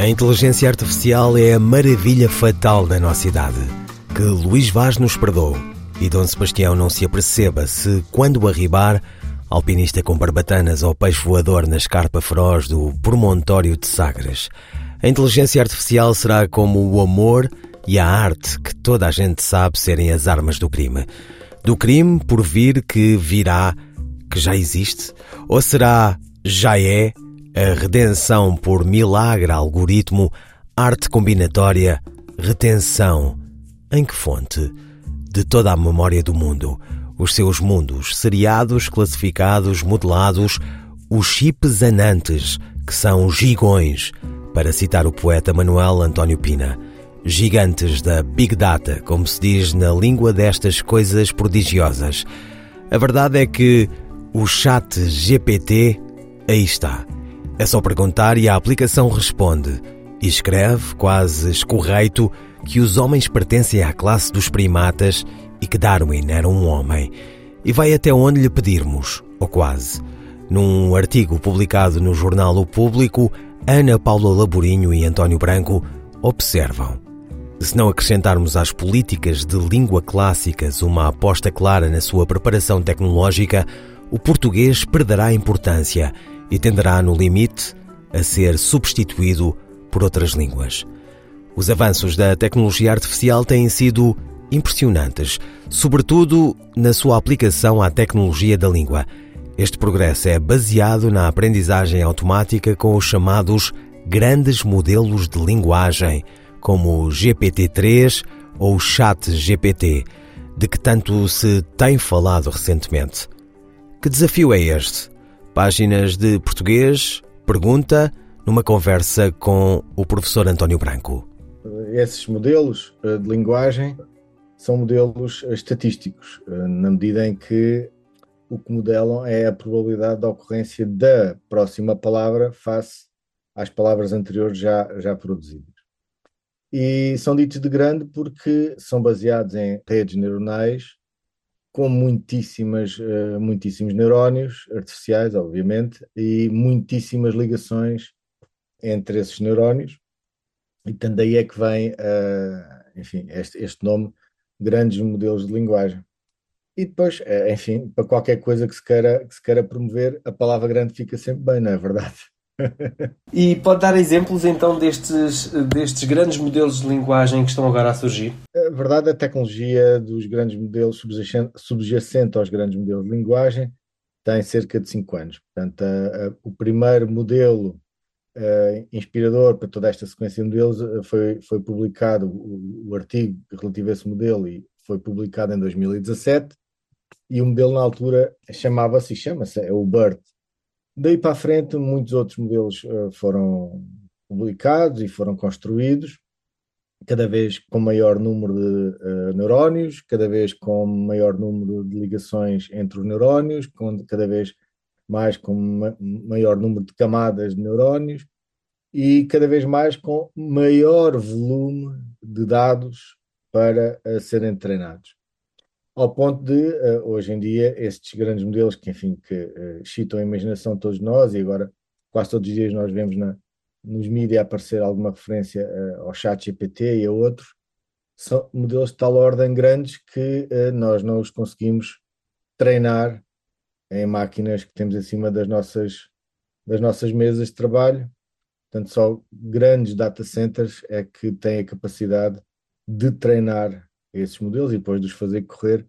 A inteligência artificial é a maravilha fatal da nossa idade, que Luís Vaz nos perdoou e Dom Sebastião não se aperceba se, quando arribar, alpinista com barbatanas ou peixe voador na escarpa feroz do promontório de Sagres. A inteligência artificial será como o amor e a arte que toda a gente sabe serem as armas do crime. Do crime por vir que virá, que já existe, ou será já é a redenção por milagre algoritmo, arte combinatória, retenção. Em que fonte? De toda a memória do mundo, os seus mundos, seriados, classificados, modelados, os chips anantes, que são gigões, para citar o poeta Manuel António Pina. Gigantes da Big Data, como se diz na língua destas coisas prodigiosas. A verdade é que o chat GPT Aí está. É só perguntar e a aplicação responde. E escreve, quase escorreito, que os homens pertencem à classe dos primatas e que Darwin era um homem. E vai até onde lhe pedirmos, ou quase. Num artigo publicado no jornal O Público, Ana Paula Laborinho e António Branco observam. Se não acrescentarmos às políticas de língua clássicas uma aposta clara na sua preparação tecnológica, o português perderá importância e tenderá, no limite, a ser substituído por outras línguas. Os avanços da tecnologia artificial têm sido impressionantes, sobretudo na sua aplicação à tecnologia da língua. Este progresso é baseado na aprendizagem automática com os chamados grandes modelos de linguagem, como o GPT-3 ou o Chat-GPT, de que tanto se tem falado recentemente. Que desafio é este? Páginas de português, pergunta, numa conversa com o professor António Branco. Esses modelos eh, de linguagem são modelos eh, estatísticos, eh, na medida em que o que modelam é a probabilidade da ocorrência da próxima palavra face às palavras anteriores já, já produzidas. E são ditos de grande porque são baseados em redes neuronais com muitíssimas, uh, muitíssimos neurónios artificiais, obviamente, e muitíssimas ligações entre esses neurónios. E portanto, daí é que vem, uh, enfim, este, este, nome, grandes modelos de linguagem. E depois, uh, enfim, para qualquer coisa que se, queira, que se queira promover, a palavra grande fica sempre bem, não é verdade? e pode dar exemplos então destes, destes grandes modelos de linguagem que estão agora a surgir? A verdade, a tecnologia dos grandes modelos subjacente, subjacente aos grandes modelos de linguagem tem cerca de 5 anos. Portanto, a, a, o primeiro modelo uh, inspirador para toda esta sequência de modelos uh, foi, foi publicado, o, o, artigo relativo a esse modelo e foi publicado em 2017 e o modelo na altura chamava-se, chama-se, é o BERT, Daí para a frente, muitos outros modelos uh, foram publicados e foram construídos, cada vez com maior número de uh, neurónios, cada vez com maior número de ligações entre os neurónios, com, cada vez mais com ma maior número de camadas de neurónios e cada vez mais com maior volume de dados para uh, serem treinados ao ponto de, uh, hoje em dia, estes grandes modelos que, enfim, que uh, excitam a imaginação de todos nós, e agora quase todos os dias nós vemos na, nos mídias aparecer alguma referência uh, ao chat GPT e a outros, são modelos de tal ordem grandes que nós não os conseguimos treinar em máquinas que temos acima das nossas, das nossas mesas de trabalho. Portanto, só grandes data centers é que têm a capacidade de treinar esses modelos e depois de os fazer correr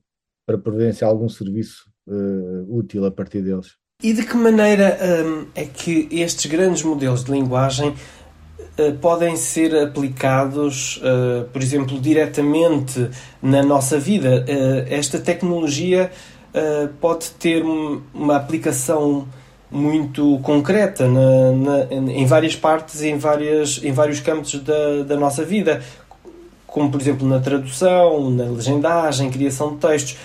para providenciar algum serviço uh, útil a partir deles. E de que maneira um, é que estes grandes modelos de linguagem uh, podem ser aplicados, uh, por exemplo, diretamente na nossa vida? esta tecnologia pode ter uma aplicação muito concreta na, na, em várias partes, em, várias, em vários campos da, da nossa vida como por exemplo na tradução, na legendagem, criação de textos.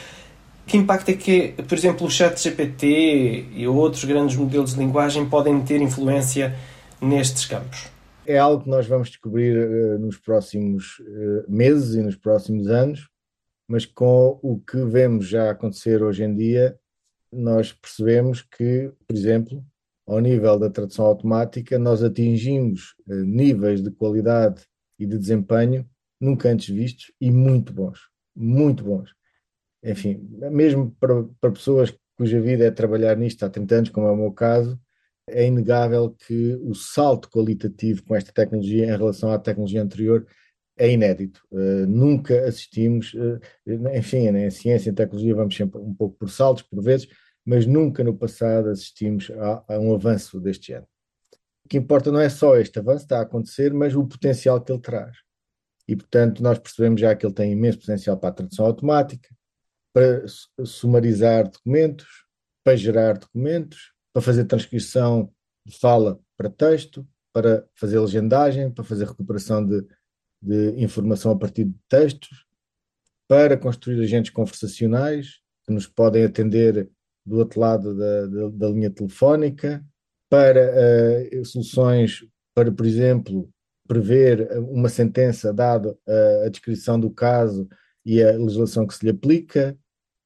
Que impacto é que, por exemplo, o chat GPT e outros grandes modelos de linguagem podem ter influência nestes campos? É algo que nós vamos descobrir uh, nos próximos uh, meses e nos próximos anos, mas com o que vemos já acontecer hoje em dia, nós percebemos que, por exemplo, ao nível da tradução automática, nós atingimos uh, níveis de qualidade e de desempenho nunca antes vistos e muito bons, muito bons. Enfim, mesmo para, para pessoas cuja vida é trabalhar nisto há 30 anos, como é o meu caso, é inegável que o salto qualitativo com esta tecnologia em relação à tecnologia anterior é inédito. Uh, nunca assistimos, uh, enfim, em ciência e tecnologia vamos sempre um pouco por saltos, por vezes, mas nunca no passado assistimos a, a, um avanço deste género. O que importa não é só este avanço, está a acontecer, mas o potencial que ele traz. E, portanto, nós percebemos já que ele tem imenso potencial para a tradução automática, para sumarizar documentos, para gerar documentos, para fazer transcrição de fala para texto, para fazer legendagem, para fazer recuperação de, de informação a partir de textos, para construir agentes conversacionais que nos podem atender do outro lado da, da, da linha telefónica, para uh, soluções para, por exemplo, prever uma sentença dada uh, a descrição do caso e a legislação que se lhe aplica,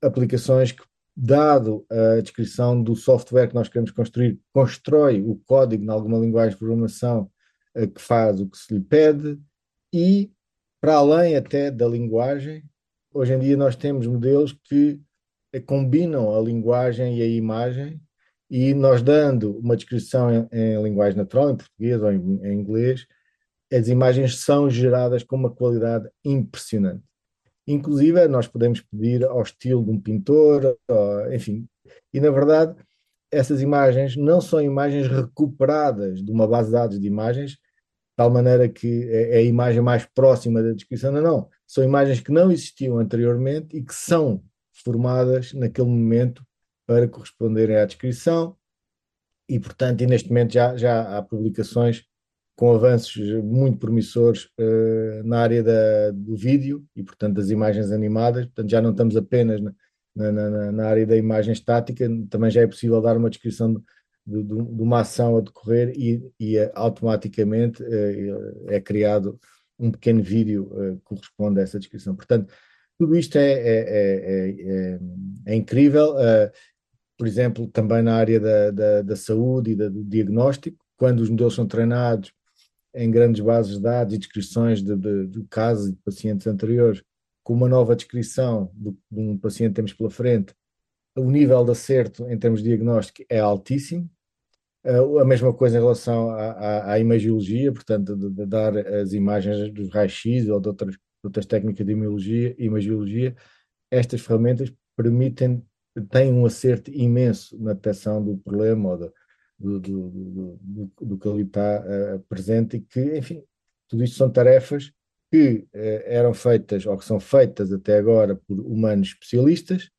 aplicações que dado a descrição do software que nós queremos construir, constrói o código em alguma linguagem de programação uh, que faz o que se lhe pede e, para além até da linguagem, hoje em dia nós temos modelos que uh, combinam a linguagem e a imagem e nós dando uma descrição em, em linguagem natural, em português ou em, em inglês, as imagens são geradas com uma qualidade impressionante. Inclusive, nós podemos pedir ao estilo de um pintor, enfim. E, na verdade, essas imagens não são imagens recuperadas de uma base de dados de imagens, de tal maneira que é, é a imagem mais próxima da descrição. Não, não. São imagens que não existiam anteriormente e que são formadas naquele momento para corresponderem à descrição. E, portanto, e neste momento já, já há publicações com avanços muito promissores uh, na área da, do vídeo e, portanto, das imagens animadas. Portanto, já não estamos apenas na, na, na, área da imagem estática, também já é possível dar uma descrição de, de, de uma ação a decorrer e, e uh, automaticamente uh, é criado um pequeno vídeo que corresponde a essa descrição. Portanto, tudo isto é, é, é, é, é incrível. por exemplo, também na área da, da, da saúde e da, do diagnóstico, quando os modelos são treinados em grandes bases de dados e descrições de, de, de casos e de pacientes anteriores, com uma nova descrição de, de um paciente que temos pela frente, o nível de acerto em termos de diagnóstico é altíssimo. Uh, a mesma coisa em relação à, à, à imagiologia, portanto, de, de, dar as imagens dos raios-x ou de outras, de outras técnicas de imagiologia, imagiologia, estas ferramentas permitem, têm um acerto imenso na detecção do problema ou do, do, do, do que ali está uh, presente e que, enfim, tudo isto são tarefas que uh, eram feitas ou que são feitas até agora por humanos especialistas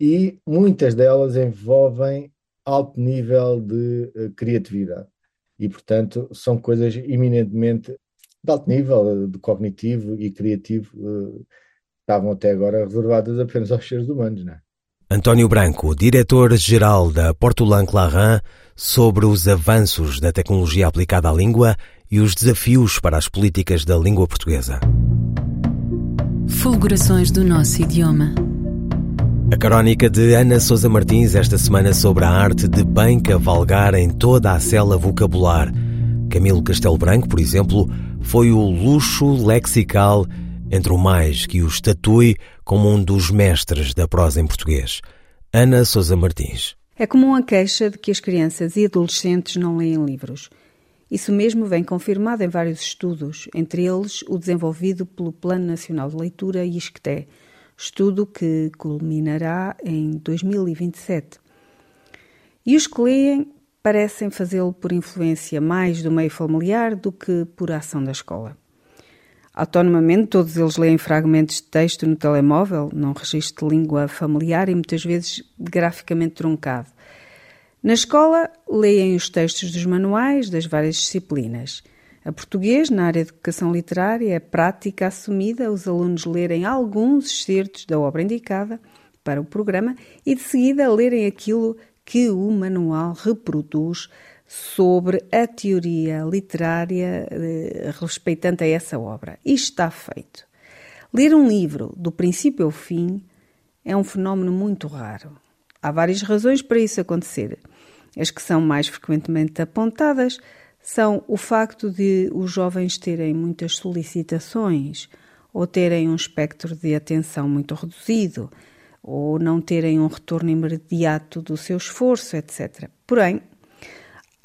e muitas delas envolvem alto nível de uh, criatividade e, portanto, são coisas eminentemente de alto nível de cognitivo e criativo estavam até agora reservadas apenas aos seres humanos, não é? António Branco, diretor-geral da Portolan Clarin, sobre os avanços da tecnologia aplicada à língua e os desafios para as políticas da língua portuguesa. Fulgurações do nosso idioma. A crónica de Ana Sousa Martins esta semana sobre a arte de bem cavalgar em toda a cela vocabular. Camilo Castelo Branco, por exemplo, foi o luxo lexical entre o mais que o estatui como um dos mestres da prosa em português. Ana Sousa Martins. É comum a queixa de que as crianças e adolescentes não leem livros. Isso mesmo vem confirmado em vários estudos, entre eles o desenvolvido pelo Plano Nacional de Leitura e ISCTE, estudo que culminará em 2027. E os que leem parecem fazê-lo por influência mais do meio familiar do que por ação da escola. Autonomamente, todos eles leem fragmentos de texto no telemóvel, num registro de língua familiar e muitas vezes graficamente truncado. Na escola, leem os textos dos manuais das várias disciplinas. A português, na área de educação literária, é prática assumida os alunos lerem alguns excertos da obra indicada para o programa e de seguida lerem aquilo que o manual reproduz sobre a teoria literária eh, respeitante a essa obra. Isto está feito. Ler um livro do princípio ao fim é um fenómeno muito raro. Há várias razões para isso acontecer. As que são mais frequentemente apontadas são o facto de os jovens terem muitas solicitações ou terem um espectro de atenção muito reduzido ou não terem um retorno imediato do seu esforço, etc. Porém,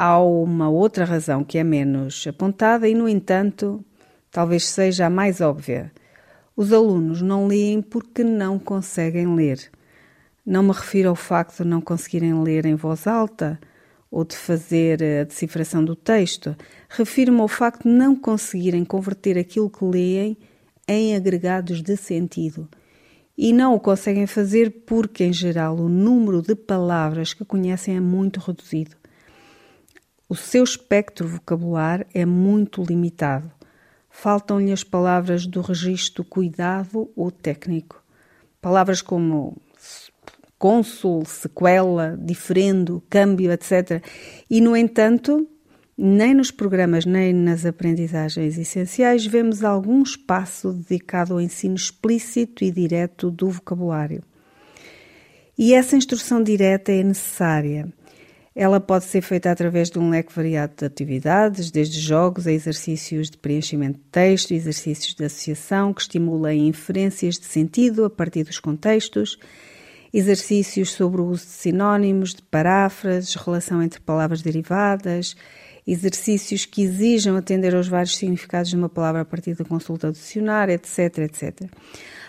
há uma outra razão que é menos apontada e, no entanto, talvez seja a mais óbvia. Os alunos não leem porque não conseguem ler. Não me refiro ao facto de não conseguirem ler em voz alta ou de fazer a decifração do texto. Refiro-me ao facto de não conseguirem converter aquilo que leem em agregados de sentido e não o conseguem fazer porque, em geral, o número de palavras que conhecem é muito reduzido. O seu espectro vocabular é muito limitado. Faltam-lhe as palavras do registro cuidado ou técnico. Palavras como cônsul, sequela, diferendo, câmbio, etc. E, no entanto, nem nos programas nem nas aprendizagens essenciais vemos algum espaço dedicado ao ensino explícito e direto do vocabulário. E essa instrução direta é necessária. Ela pode ser feita através de um leque variado de atividades, desde jogos a exercícios de preenchimento de texto, exercícios de associação que estimulam inferências de sentido a partir dos contextos, exercícios sobre o uso de sinónimos, de paráfrases, relação entre palavras derivadas, exercícios que exijam atender aos vários significados de uma palavra a partir da consulta do dicionário, etc, etc.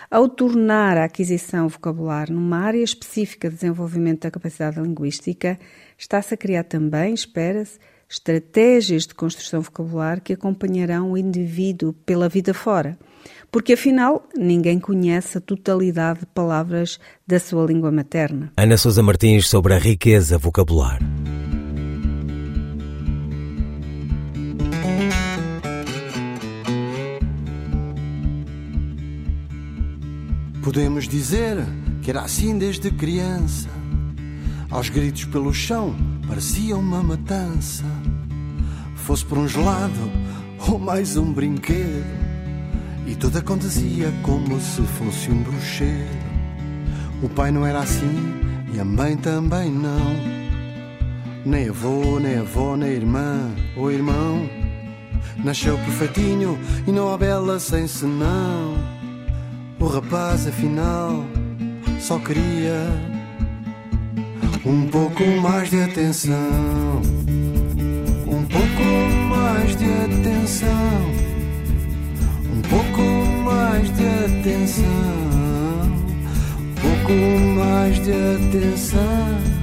Ao tornar a aquisição vocabular numa área específica de desenvolvimento da capacidade linguística, está-se a criar também, espera-se, estratégias de construção vocabular que acompanharão o indivíduo pela vida fora. Porque afinal, ninguém conhece a totalidade de palavras da sua língua materna. Ana Sousa Martins sobre a riqueza vocabular. Podemos dizer que era assim desde criança. Aos gritos pelo chão parecia uma matança. Fosse por um gelado ou mais um brinquedo. E tudo acontecia como se fosse um bruxedo. O pai não era assim e a mãe também não. Nem avô, nem avó, nem irmã ou irmão. Nasceu perfeitinho e não há bela sem senão. O rapaz, afinal, só queria um pouco mais de atenção. Um pouco mais de atenção. Um pouco mais de atenção. Um pouco mais de atenção.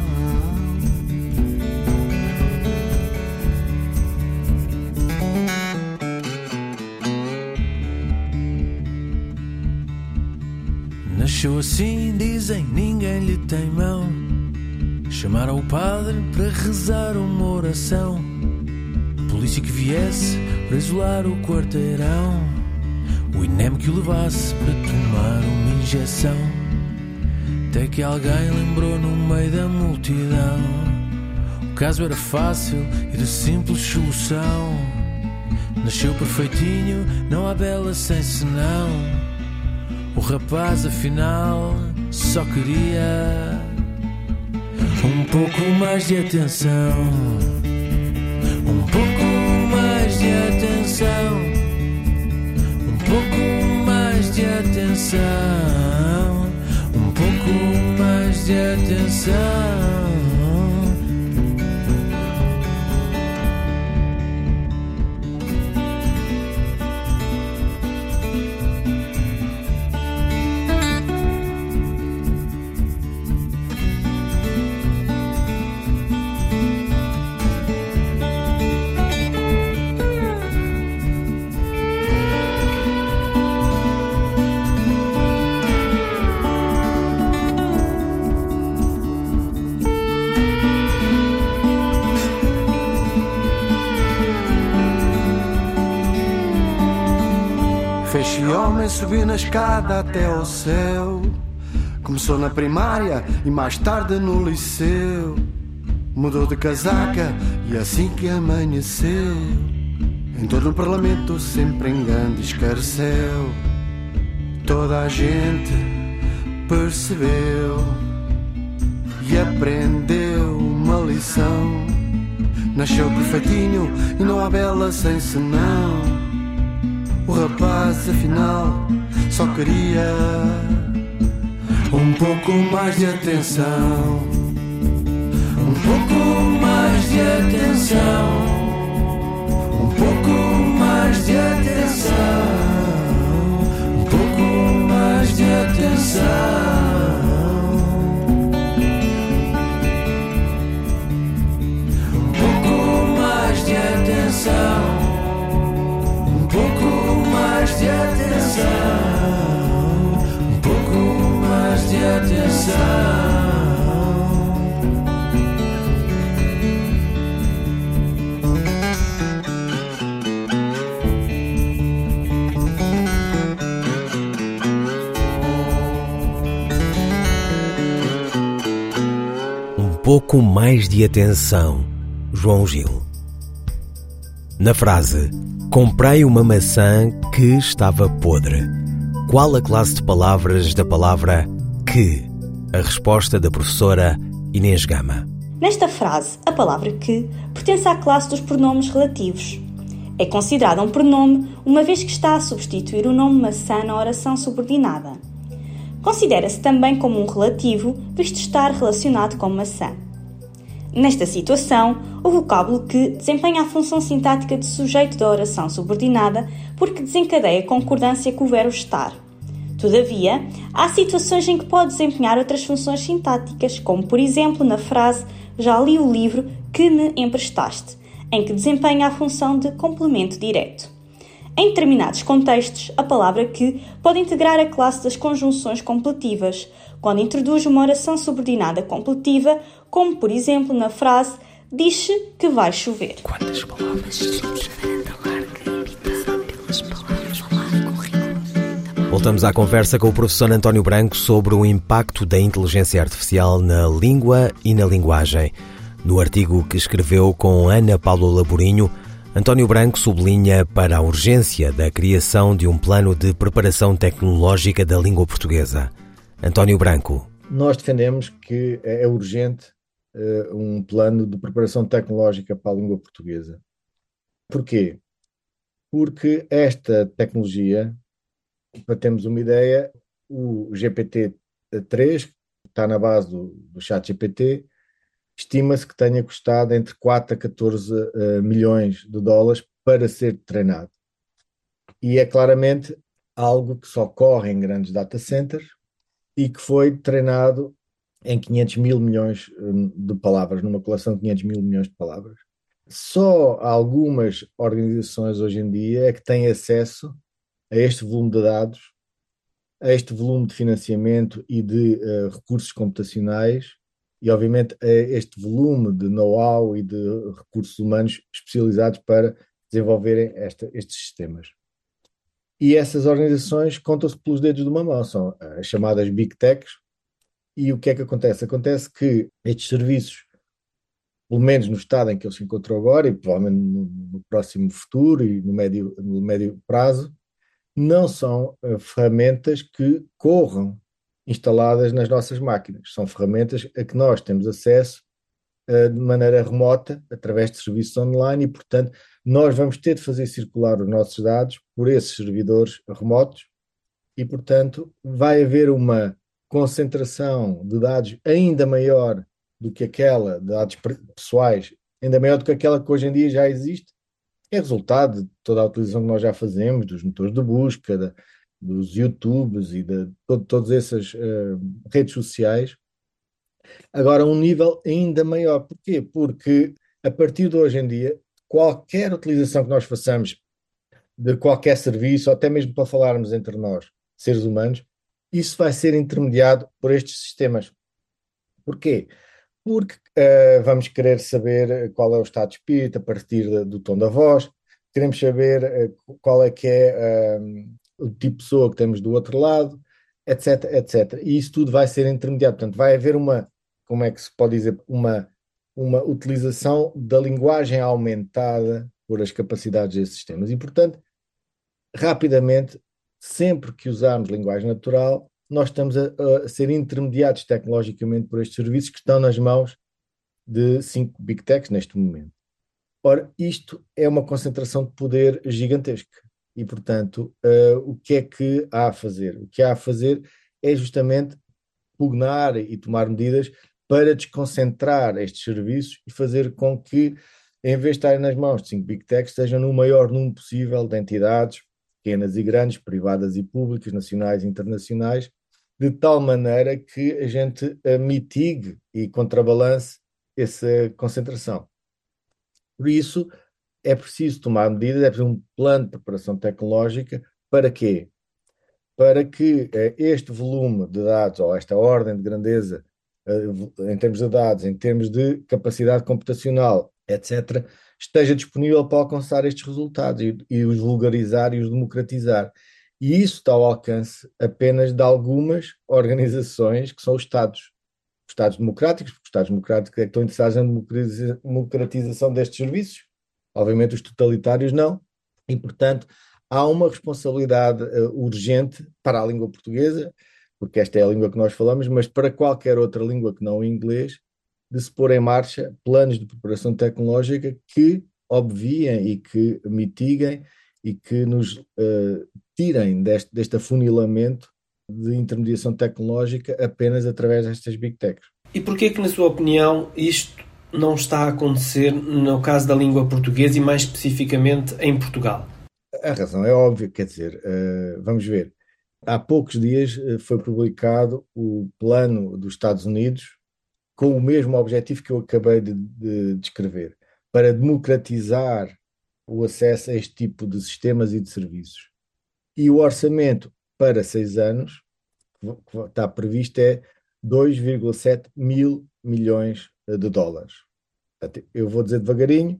Nasceu assim, dizem, ninguém lhe tem mão. Chamaram o padre para rezar uma oração. Polícia que viesse para isolar o quarteirão. O INEM que o levasse para tomar uma injeção. Até que alguém lembrou no meio da multidão. O caso era fácil e de simples solução. Nasceu perfeitinho, não há bela sem senão. O rapaz afinal só queria um pouco mais de atenção. Um pouco mais de atenção. Um pouco mais de atenção. Um pouco mais de atenção. Homem subiu na escada até ao céu. Começou na primária e mais tarde no liceu. Mudou de casaca e assim que amanheceu. Entrou no parlamento sempre em grande escarcel. Toda a gente percebeu e aprendeu uma lição. Nasceu perfeitinho e não há bela sem senão. O rapaz, afinal, só queria um pouco mais de atenção. Um pouco mais de atenção. Um pouco mais de atenção. Um pouco mais de atenção. Atenção. Um pouco mais de atenção. Um pouco mais de atenção, João Gil. Na frase Comprei uma maçã que estava podre. Qual a classe de palavras da palavra que? A resposta da professora Inês Gama. Nesta frase, a palavra que pertence à classe dos pronomes relativos. É considerada um pronome uma vez que está a substituir o nome maçã na oração subordinada. Considera-se também como um relativo, visto estar relacionado com maçã. Nesta situação, o vocábulo que desempenha a função sintática de sujeito da oração subordinada porque desencadeia concordância com o verbo estar. Todavia, há situações em que pode desempenhar outras funções sintáticas, como por exemplo na frase Já li o livro que me emprestaste, em que desempenha a função de complemento direto. Em determinados contextos, a palavra que pode integrar a classe das conjunções completivas, quando introduz uma oração subordinada completiva, como por exemplo na frase Diz-se que vai chover. Quantas palavras. Voltamos à conversa com o professor António Branco sobre o impacto da inteligência artificial na língua e na linguagem. No artigo que escreveu com Ana Paulo Laborinho, António Branco sublinha para a urgência da criação de um plano de preparação tecnológica da língua portuguesa. António Branco. Nós defendemos que é urgente uh, um plano de preparação tecnológica para a língua portuguesa. Porquê? Porque esta tecnologia, para termos uma ideia, o GPT-3, que está na base do, do chat GPT, estima-se que tenha custado entre 4 a 14 uh, milhões de dólares para ser treinado. E é claramente algo que só corre em grandes data centers e que foi treinado em 500 mil milhões hum, de palavras, numa coleção de 500 mil milhões de palavras. Só algumas organizações hoje em dia é que têm acesso a este volume de dados, a este volume de financiamento e de uh, recursos computacionais e, obviamente, a este volume de know-how e de recursos humanos especializados para desenvolverem esta, estes sistemas. E essas organizações contam-se pelos dedos de uma mão, são as chamadas Big Techs, e o que é que acontece? Acontece que estes serviços, pelo menos no estado em que ele se encontrou agora, e provavelmente no, no próximo futuro e no médio, no médio prazo, não são uh, ferramentas que corram instaladas nas nossas máquinas. São ferramentas a que nós temos acesso uh, de maneira remota, através de serviços online, e, portanto, nós vamos ter de fazer circular os nossos dados por esses servidores remotos, e, portanto, vai haver uma concentração de dados ainda maior do que aquela, de dados pessoais, ainda maior do que aquela que hoje em dia já existe, é resultado de toda a utilização que nós já fazemos, dos motores de busca, de, dos YouTubes e de, de todas essas uh, redes sociais. Agora, um nível ainda maior. Porquê? Porque a partir de hoje em dia, qualquer utilização que nós façamos de qualquer serviço, ou até mesmo para falarmos entre nós, seres humanos, isso vai ser intermediado por estes sistemas. Porquê? Porque uh, vamos querer saber qual é o estado de espírito a partir de, do tom da voz, queremos saber uh, qual é que é uh, o tipo de pessoa que temos do outro lado, etc, etc. E isso tudo vai ser intermediado. Portanto, vai haver uma, como é que se pode dizer, uma, uma utilização da linguagem aumentada por as capacidades desses sistemas. E, portanto, rapidamente, sempre que usarmos linguagem natural, nós estamos a, a, ser intermediados tecnologicamente por estes serviços que estão nas mãos de cinco big techs neste momento. Ora, isto é uma concentração de poder gigantesca. E, portanto, uh, o que é que há a fazer? O que há a fazer é justamente pugnar e tomar medidas para desconcentrar estes serviços e fazer com que, em vez de estarem nas mãos de cinco big techs, estejam no maior número possível de entidades, pequenas e grandes, privadas e públicas, nacionais e internacionais, de tal maneira que a gente mitigue e contrabalance essa concentração. Por isso, é preciso tomar medidas, é preciso um plano de preparação tecnológica para quê? Para que eh, este volume de dados, ou esta ordem de grandeza eh, em termos de dados, em termos de capacidade computacional, etc., esteja disponível para alcançar estes resultados e, e os vulgarizar e os democratizar. E isso está ao alcance apenas de algumas organizações que são os Estados. Estados democráticos, porque os Estados democráticos é que estão interessados na democratização destes serviços, obviamente os totalitários não, e portanto há uma responsabilidade uh, urgente para a língua portuguesa, porque esta é a língua que nós falamos, mas para qualquer outra língua que não o inglês, de se pôr em marcha planos de preparação tecnológica que obviem e que mitiguem e que nos uh, tirem deste, deste afunilamento de intermediação tecnológica apenas através destas big techs. E porquê que, na sua opinião, isto não está a acontecer no caso da língua portuguesa e mais especificamente em Portugal? A razão é óbvia, quer dizer, uh, vamos ver. Há poucos dias uh, foi publicado o plano dos Estados Unidos com o mesmo objetivo que eu acabei de, de descrever, para democratizar o acesso a este tipo de sistemas e de serviços. E o orçamento para seis anos, que está previsto, é 2,7 mil milhões de dólares. Eu vou dizer devagarinho,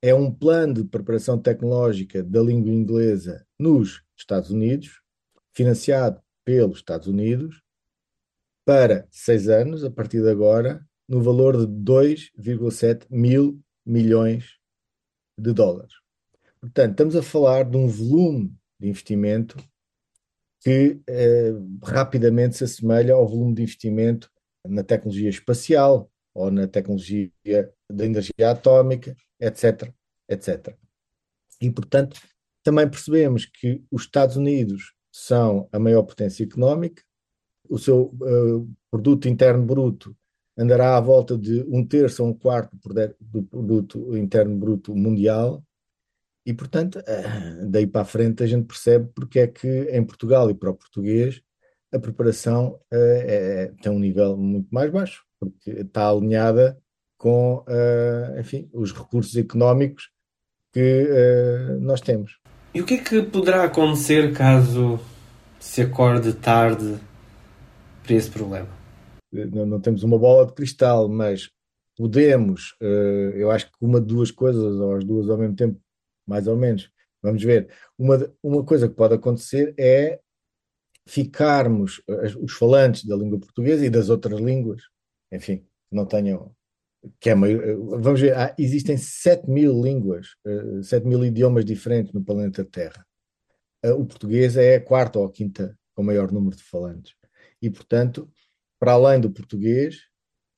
é um plano de preparação tecnológica da língua inglesa nos Estados Unidos, financiado pelos Estados Unidos, para seis anos, a partir de agora, no valor de 2,7 mil milhões de dólares. Portanto, estamos a falar de um volume de investimento que eh, rapidamente se assemelha ao volume de investimento na tecnologia espacial ou na tecnologia da energia atómica, etc, etc. E, portanto, também percebemos que os Estados Unidos são a maior potência económica, o seu uh, produto interno bruto andará à volta de um terço a um quarto do produto interno bruto mundial, e, portanto, eh, daí para a frente a gente percebe porque é que em Portugal e para o português a preparação é, tem um nível muito mais baixo, porque está alinhada com, enfim, os recursos económicos que nós temos. E o que é que poderá acontecer caso se acorde tarde para esse problema? Não, não temos uma bola de cristal, mas podemos, eu acho que uma de duas coisas, ou as duas ao mesmo tempo, mais ou menos. Vamos ver. Uma, uma coisa que pode acontecer é ficarmos, os falantes da língua portuguesa e das outras línguas, enfim, não tenham. Que é meio, vamos ver, há, existem 7 mil línguas, 7 eh, mil idiomas diferentes no planeta Terra. Eh, o português é a quarta ou a quinta com maior número de falantes. E, portanto, para além do português,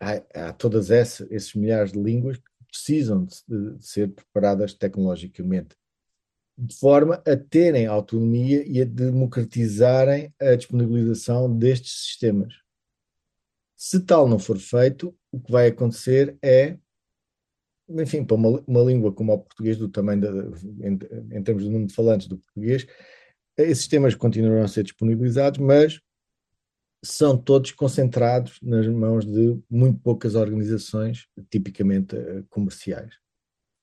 há, há todas essas, esses milhares de línguas precisam de, de ser preparadas tecnologicamente, de forma a terem autonomia e a democratizarem a disponibilização destes sistemas. Se tal não for feito, o que vai acontecer é, enfim, para uma, uma língua como o português, do tamanho em, em termos do número de falantes do português, esses sistemas continuarão a ser disponibilizados, mas são todos concentrados nas mãos de muito poucas organizações, tipicamente eh, comerciais.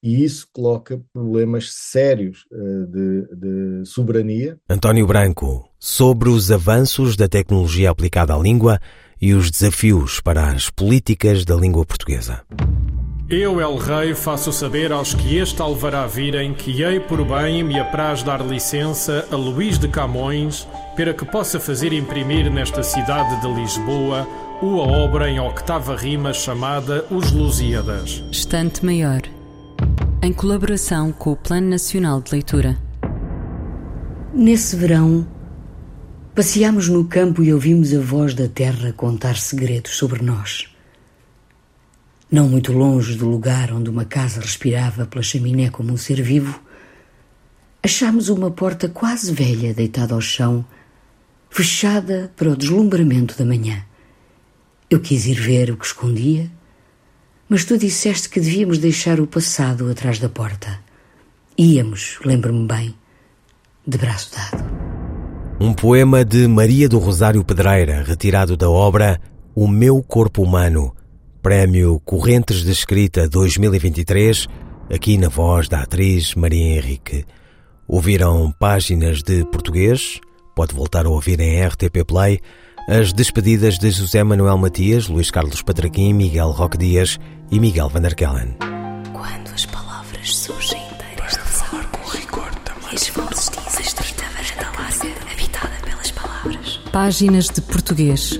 E isso coloca problemas sérios uh, de, de soberania. António Branco, sobre os avanços da tecnologia aplicada à língua e os desafios para as políticas da língua portuguesa. Eu, El Rei, faço saber aos que este alvará virem que hei por bem me apraz dar licença a Luís de Camões para que possa fazer imprimir nesta cidade de Lisboa uma obra em octava rima chamada Os Lusíadas. Estante Maior, em colaboração com o Plano Nacional de Leitura. Nesse verão, passeámos no campo e ouvimos a voz da terra contar segredos sobre nós. Não muito longe do lugar onde uma casa respirava pela chaminé como um ser vivo, achámos uma porta quase velha deitada ao chão, fechada para o deslumbramento da manhã. Eu quis ir ver o que escondia, mas tu disseste que devíamos deixar o passado atrás da porta. Íamos, lembro-me bem, de braço dado. Um poema de Maria do Rosário Pedreira, retirado da obra O Meu Corpo Humano, Prémio Correntes de Escrita 2023, aqui na voz da atriz Maria Henrique. Ouviram páginas de português, pode voltar a ouvir em RTP Play, as despedidas de José Manuel Matias, Luís Carlos Patraquim, Miguel Roque Dias e Miguel Van der Kellen. Quando as palavras surgem inteiras de falar com rigor também. E larga, habitada pelas palavras. Páginas de Português.